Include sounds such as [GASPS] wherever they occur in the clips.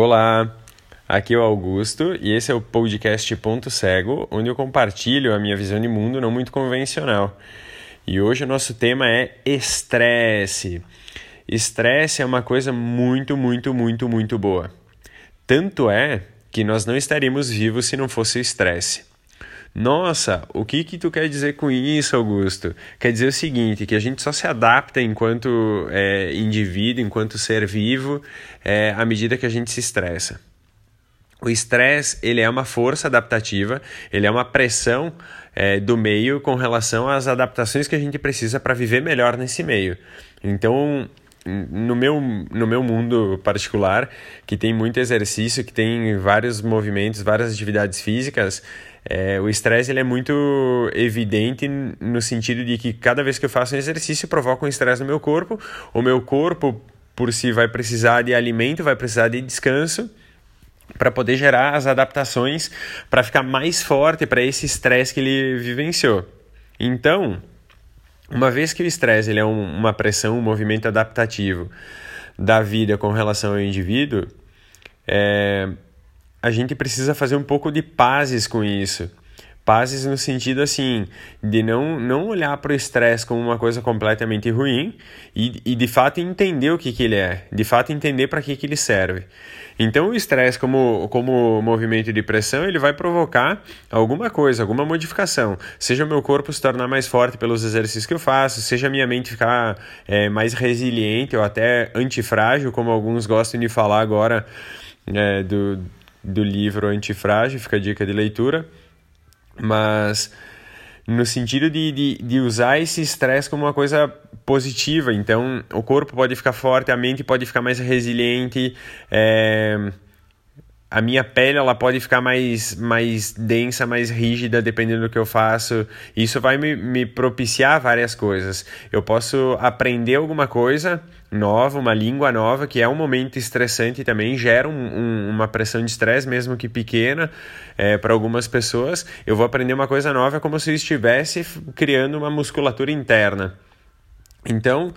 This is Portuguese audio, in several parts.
Olá, aqui é o Augusto e esse é o podcast Ponto Cego, onde eu compartilho a minha visão de mundo não muito convencional. E hoje o nosso tema é estresse. Estresse é uma coisa muito, muito, muito, muito boa. Tanto é que nós não estaríamos vivos se não fosse o estresse. Nossa, o que que tu quer dizer com isso, Augusto? Quer dizer o seguinte, que a gente só se adapta enquanto é, indivíduo, enquanto ser vivo, é, à medida que a gente se estressa. O estresse ele é uma força adaptativa, ele é uma pressão é, do meio com relação às adaptações que a gente precisa para viver melhor nesse meio. Então, no meu, no meu mundo particular, que tem muito exercício, que tem vários movimentos, várias atividades físicas, é, o estresse ele é muito evidente no sentido de que cada vez que eu faço um exercício provoca um estresse no meu corpo, o meu corpo por si vai precisar de alimento, vai precisar de descanso para poder gerar as adaptações para ficar mais forte para esse estresse que ele vivenciou. Então, uma vez que o estresse ele é um, uma pressão, um movimento adaptativo da vida com relação ao indivíduo, é, a gente precisa fazer um pouco de pazes com isso. Pazes no sentido assim, de não, não olhar para o estresse como uma coisa completamente ruim e, e de fato entender o que, que ele é, de fato entender para que, que ele serve. Então o estresse como, como movimento de pressão, ele vai provocar alguma coisa, alguma modificação. Seja o meu corpo se tornar mais forte pelos exercícios que eu faço, seja a minha mente ficar é, mais resiliente ou até antifrágil, como alguns gostam de falar agora é, do, do livro Antifrágil, fica a dica de leitura mas no sentido de, de, de usar esse estresse como uma coisa positiva. Então, o corpo pode ficar forte, a mente pode ficar mais resiliente, é, a minha pele ela pode ficar mais, mais densa, mais rígida, dependendo do que eu faço. Isso vai me, me propiciar várias coisas. Eu posso aprender alguma coisa nova, uma língua nova, que é um momento estressante também, gera um, um, uma pressão de estresse, mesmo que pequena, é, para algumas pessoas. Eu vou aprender uma coisa nova como se eu estivesse criando uma musculatura interna. Então,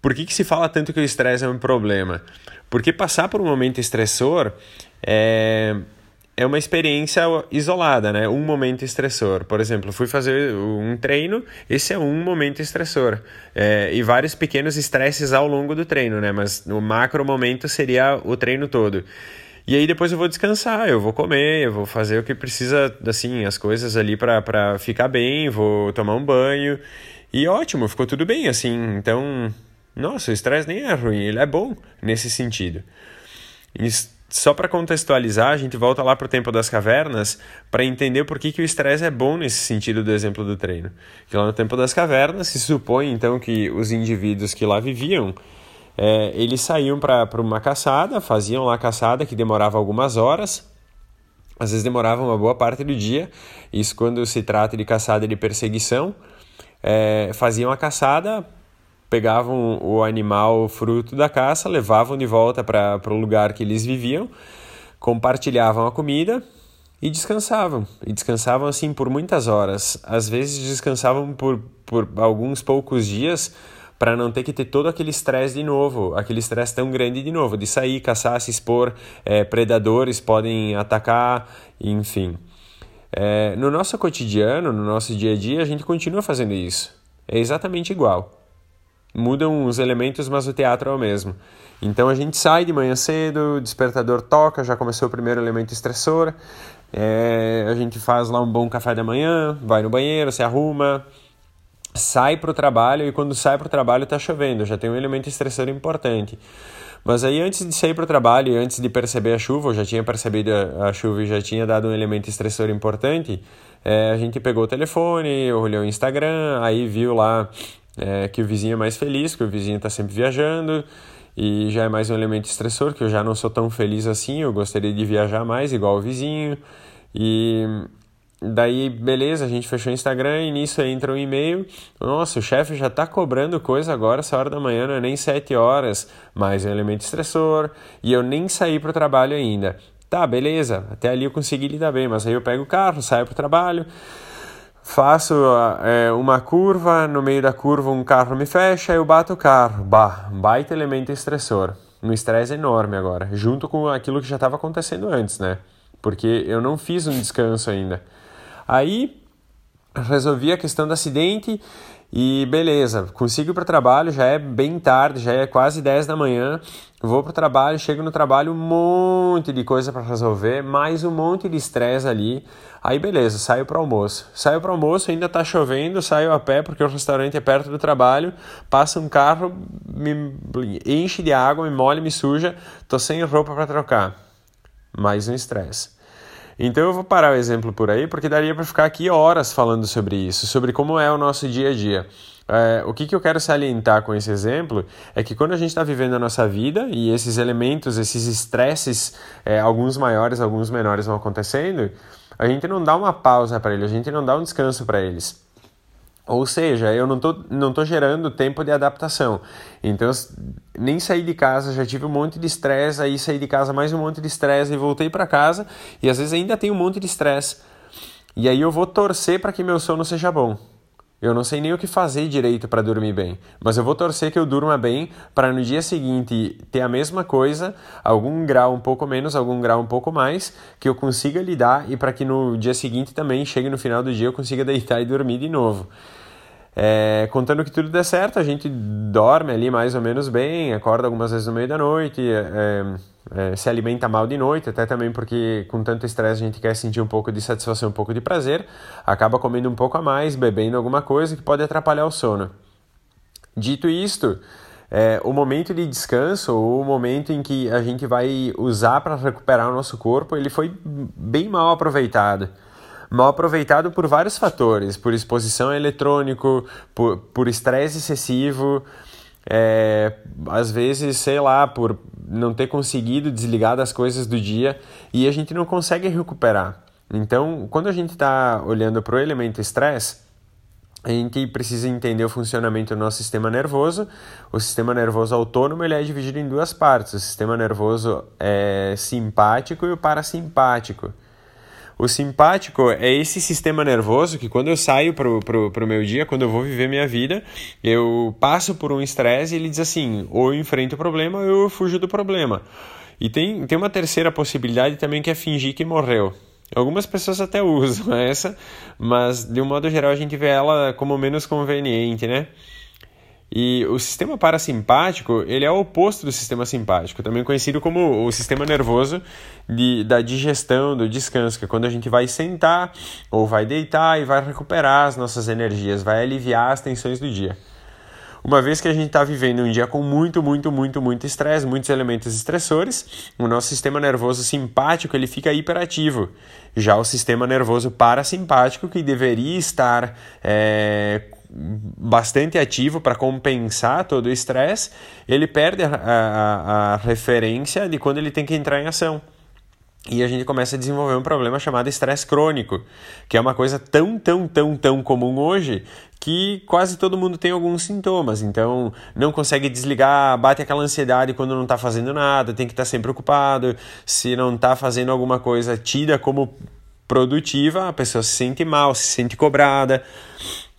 por que, que se fala tanto que o estresse é um problema? Porque passar por um momento estressor é, é uma experiência isolada, né? Um momento estressor. Por exemplo, fui fazer um treino, esse é um momento estressor. É, e vários pequenos estresses ao longo do treino, né? Mas o macro momento seria o treino todo. E aí depois eu vou descansar, eu vou comer, eu vou fazer o que precisa, assim, as coisas ali para ficar bem, vou tomar um banho. E ótimo, ficou tudo bem, assim. Então, nossa, o estresse nem é ruim, ele é bom nesse sentido. Isso só para contextualizar, a gente volta lá para o tempo das cavernas para entender por que, que o estresse é bom nesse sentido do exemplo do treino. Que lá no tempo das cavernas se supõe então que os indivíduos que lá viviam é, eles saíam para uma caçada, faziam lá a caçada que demorava algumas horas, às vezes demorava uma boa parte do dia. Isso quando se trata de caçada de perseguição. É, faziam a caçada, pegavam o animal fruto da caça, levavam de volta para o lugar que eles viviam, compartilhavam a comida e descansavam. E descansavam assim por muitas horas. Às vezes descansavam por, por alguns poucos dias para não ter que ter todo aquele estresse de novo, aquele estresse tão grande de novo, de sair, caçar, se expor, é, predadores podem atacar, enfim. É, no nosso cotidiano, no nosso dia a dia, a gente continua fazendo isso. É exatamente igual mudam os elementos, mas o teatro é o mesmo. Então a gente sai de manhã cedo, o despertador toca, já começou o primeiro elemento estressor, é, a gente faz lá um bom café da manhã, vai no banheiro, se arruma, sai para o trabalho e quando sai para o trabalho está chovendo, já tem um elemento estressor importante. Mas aí antes de sair para o trabalho e antes de perceber a chuva, eu já tinha percebido a chuva e já tinha dado um elemento estressor importante, é, a gente pegou o telefone, olhou o Instagram, aí viu lá é, que o vizinho é mais feliz, que o vizinho está sempre viajando e já é mais um elemento estressor, que eu já não sou tão feliz assim, eu gostaria de viajar mais, igual o vizinho. E daí, beleza, a gente fechou o Instagram e nisso entra um e-mail. Nossa, o chefe já está cobrando coisa agora, essa hora da manhã, não é nem 7 horas, mais um elemento estressor, e eu nem saí para o trabalho ainda. Tá, beleza, até ali eu consegui lidar bem, mas aí eu pego o carro, saio para o trabalho faço é, uma curva, no meio da curva um carro me fecha, eu bato o carro. Bah, baita elemento estressor. um estresse enorme agora, junto com aquilo que já estava acontecendo antes, né? Porque eu não fiz um descanso ainda. Aí resolvi a questão do acidente e beleza, consigo ir para o trabalho, já é bem tarde, já é quase 10 da manhã. Vou para o trabalho, chego no trabalho, um monte de coisa para resolver, mais um monte de estresse ali. Aí beleza, saio para almoço. Saio para almoço, ainda está chovendo, saio a pé porque o restaurante é perto do trabalho. Passa um carro, me enche de água, me molha, me suja, tô sem roupa para trocar. Mais um estresse. Então eu vou parar o exemplo por aí, porque daria para ficar aqui horas falando sobre isso, sobre como é o nosso dia a dia. É, o que, que eu quero salientar com esse exemplo é que quando a gente está vivendo a nossa vida e esses elementos, esses estresses, é, alguns maiores, alguns menores vão acontecendo, a gente não dá uma pausa para eles, a gente não dá um descanso para eles. Ou seja, eu não tô, não tô gerando tempo de adaptação. Então, nem saí de casa, já tive um monte de estresse, aí saí de casa mais um monte de estresse e voltei para casa e às vezes ainda tem um monte de estresse. E aí eu vou torcer para que meu sono seja bom. Eu não sei nem o que fazer direito para dormir bem, mas eu vou torcer que eu durma bem para no dia seguinte ter a mesma coisa, algum grau um pouco menos, algum grau um pouco mais, que eu consiga lidar e para que no dia seguinte também chegue no final do dia eu consiga [LAUGHS] deitar e dormir de novo. É, contando que tudo der certo, a gente dorme ali mais ou menos bem, acorda algumas vezes no meio da noite, é, é, se alimenta mal de noite, até também porque com tanto estresse a gente quer sentir um pouco de satisfação, um pouco de prazer, acaba comendo um pouco a mais, bebendo alguma coisa que pode atrapalhar o sono. Dito isto, é, o momento de descanso, o momento em que a gente vai usar para recuperar o nosso corpo, ele foi bem mal aproveitado mal aproveitado por vários fatores, por exposição a eletrônico, por estresse excessivo, é, às vezes, sei lá, por não ter conseguido desligar das coisas do dia e a gente não consegue recuperar. Então, quando a gente está olhando para o elemento estresse, a gente precisa entender o funcionamento do nosso sistema nervoso. O sistema nervoso autônomo ele é dividido em duas partes: o sistema nervoso é simpático e o parasimpático. O simpático é esse sistema nervoso que quando eu saio pro, pro meu dia, quando eu vou viver minha vida, eu passo por um estresse e ele diz assim, ou eu enfrento o problema ou eu fujo do problema. E tem, tem uma terceira possibilidade também que é fingir que morreu. Algumas pessoas até usam [LAUGHS] essa, mas de um modo geral a gente vê ela como menos conveniente, né? E o sistema parasimpático, ele é o oposto do sistema simpático, também conhecido como o sistema nervoso de, da digestão, do descanso, que é quando a gente vai sentar ou vai deitar e vai recuperar as nossas energias, vai aliviar as tensões do dia. Uma vez que a gente está vivendo um dia com muito, muito, muito, muito estresse, muitos elementos estressores, o nosso sistema nervoso simpático ele fica hiperativo. Já o sistema nervoso parasimpático, que deveria estar é, bastante ativo para compensar todo o estresse, ele perde a, a, a referência de quando ele tem que entrar em ação. E a gente começa a desenvolver um problema chamado estresse crônico, que é uma coisa tão, tão, tão, tão comum hoje que quase todo mundo tem alguns sintomas. Então, não consegue desligar, bate aquela ansiedade quando não está fazendo nada, tem que estar tá sempre ocupado. Se não está fazendo alguma coisa tida como produtiva, a pessoa se sente mal, se sente cobrada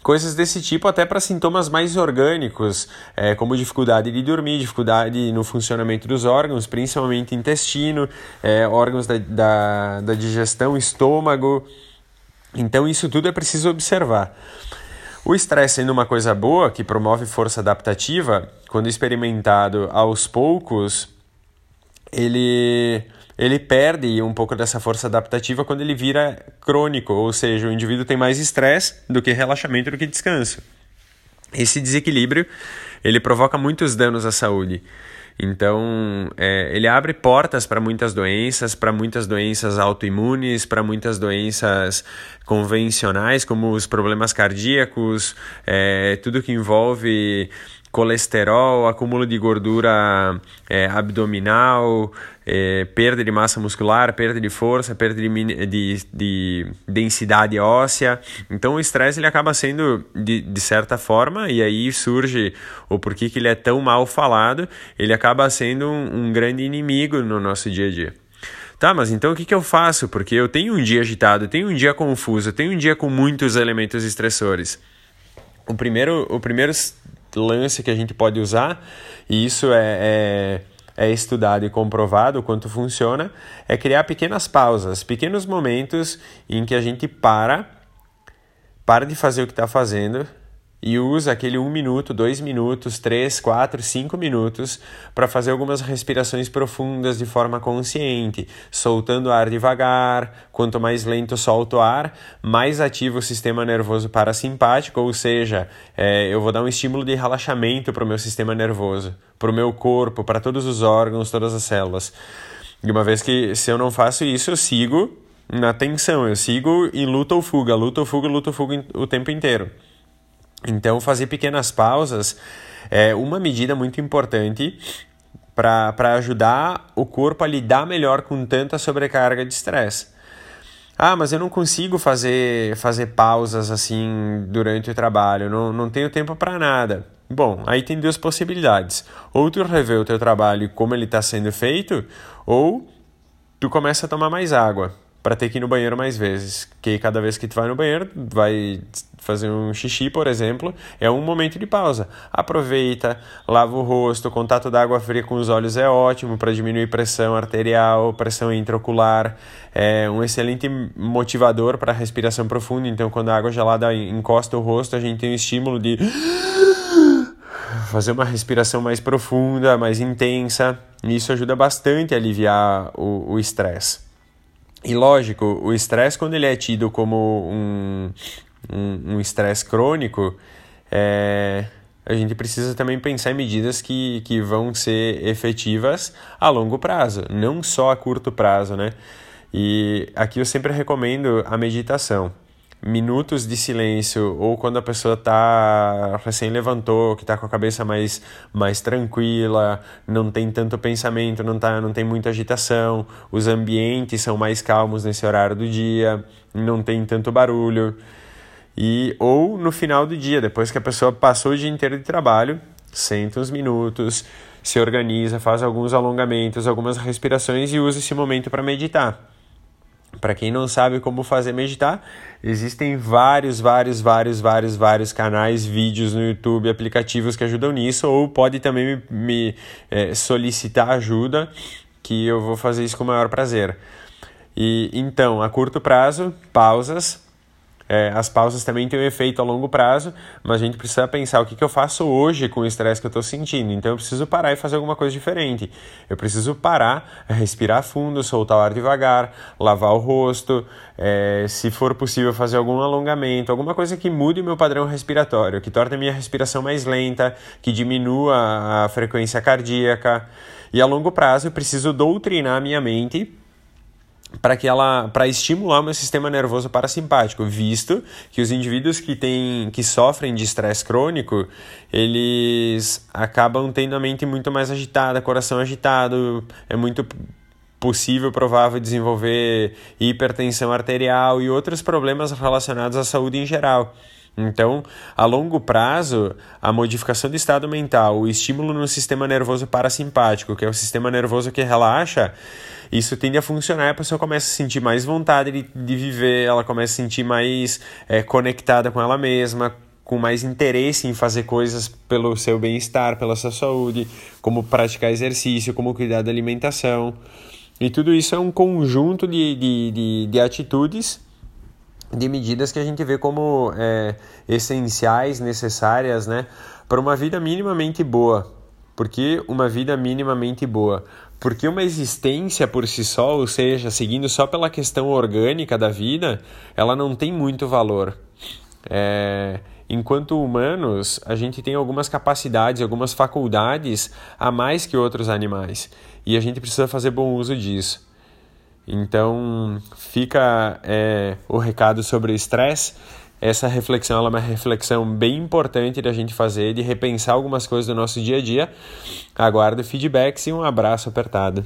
coisas desse tipo, até para sintomas mais orgânicos, é, como dificuldade de dormir, dificuldade no funcionamento dos órgãos, principalmente intestino, é, órgãos da, da, da digestão, estômago. Então, isso tudo é preciso observar. O estresse sendo uma coisa boa, que promove força adaptativa, quando experimentado aos poucos, ele ele perde um pouco dessa força adaptativa quando ele vira crônico, ou seja, o indivíduo tem mais estresse do que relaxamento do que descanso. Esse desequilíbrio ele provoca muitos danos à saúde. Então, é, ele abre portas para muitas doenças, para muitas doenças autoimunes, para muitas doenças convencionais, como os problemas cardíacos, é, tudo que envolve colesterol, acúmulo de gordura é, abdominal, é, perda de massa muscular, perda de força, perda de, de, de densidade óssea. Então o estresse ele acaba sendo, de, de certa forma, e aí surge o porquê que ele é tão mal falado, ele acaba sendo um, um grande inimigo no nosso dia a dia. Tá, mas então o que, que eu faço? Porque eu tenho um dia agitado, eu tenho um dia confuso, eu tenho um dia com muitos elementos estressores. O primeiro, o primeiro lance que a gente pode usar, e isso é, é é estudado e comprovado quanto funciona, é criar pequenas pausas, pequenos momentos em que a gente para, para de fazer o que está fazendo e usa aquele um minuto, dois minutos, três, quatro, cinco minutos para fazer algumas respirações profundas de forma consciente, soltando ar devagar. Quanto mais lento solta o ar, mais ativo o sistema nervoso parasimpático, ou seja, é, eu vou dar um estímulo de relaxamento para o meu sistema nervoso, para o meu corpo, para todos os órgãos, todas as células. E uma vez que se eu não faço isso, eu sigo na tensão, eu sigo em luta ou fuga, luta ou fuga, luta ou fuga o tempo inteiro. Então, fazer pequenas pausas é uma medida muito importante para ajudar o corpo a lidar melhor com tanta sobrecarga de estresse. Ah, mas eu não consigo fazer, fazer pausas assim durante o trabalho, não, não tenho tempo para nada. Bom, aí tem duas possibilidades. Ou tu revê o teu trabalho como ele está sendo feito, ou tu começa a tomar mais água para ter que ir no banheiro mais vezes. Que cada vez que tu vai no banheiro, vai fazer um xixi, por exemplo, é um momento de pausa. Aproveita, lava o rosto, contato da água fria com os olhos é ótimo para diminuir pressão arterial, pressão intraocular, é um excelente motivador para respiração profunda. Então, quando a água gelada encosta o rosto, a gente tem um estímulo de [GASPS] fazer uma respiração mais profunda, mais intensa. E isso ajuda bastante a aliviar o estresse. E lógico, o estresse, quando ele é tido como um estresse um, um crônico, é, a gente precisa também pensar em medidas que, que vão ser efetivas a longo prazo, não só a curto prazo, né? E aqui eu sempre recomendo a meditação minutos de silêncio ou quando a pessoa está recém levantou, que está com a cabeça mais, mais tranquila, não tem tanto pensamento, não, tá, não tem muita agitação, os ambientes são mais calmos nesse horário do dia, não tem tanto barulho. E, ou no final do dia, depois que a pessoa passou o dia inteiro de trabalho, senta uns minutos, se organiza, faz alguns alongamentos, algumas respirações e usa esse momento para meditar. Para quem não sabe como fazer meditar, existem vários, vários, vários, vários, vários canais, vídeos no YouTube, aplicativos que ajudam nisso, ou pode também me, me é, solicitar ajuda, que eu vou fazer isso com o maior prazer. E então, a curto prazo, pausas, é, as pausas também têm um efeito a longo prazo, mas a gente precisa pensar o que, que eu faço hoje com o estresse que eu estou sentindo. Então eu preciso parar e fazer alguma coisa diferente. Eu preciso parar, respirar fundo, soltar o ar devagar, lavar o rosto, é, se for possível fazer algum alongamento, alguma coisa que mude o meu padrão respiratório, que torne a minha respiração mais lenta, que diminua a frequência cardíaca. E a longo prazo eu preciso doutrinar a minha mente para que ela para estimular o meu sistema nervoso parasimpático, visto que os indivíduos que têm que sofrem de estresse crônico, eles acabam tendo a mente muito mais agitada, coração agitado, é muito possível provável desenvolver hipertensão arterial e outros problemas relacionados à saúde em geral. Então, a longo prazo, a modificação do estado mental, o estímulo no sistema nervoso parasimpático, que é o sistema nervoso que relaxa, isso tende a funcionar, a pessoa começa a sentir mais vontade de, de viver, ela começa a se sentir mais é, conectada com ela mesma, com mais interesse em fazer coisas pelo seu bem-estar, pela sua saúde, como praticar exercício, como cuidar da alimentação. E tudo isso é um conjunto de, de, de, de atitudes, de medidas que a gente vê como é, essenciais, necessárias, né, para uma vida minimamente boa. Porque uma vida minimamente boa? Porque uma existência por si só, ou seja, seguindo só pela questão orgânica da vida, ela não tem muito valor. É, enquanto humanos, a gente tem algumas capacidades, algumas faculdades a mais que outros animais. E a gente precisa fazer bom uso disso. Então, fica é, o recado sobre o estresse essa reflexão é uma reflexão bem importante da gente fazer, de repensar algumas coisas do nosso dia a dia. Aguardo feedbacks e um abraço apertado.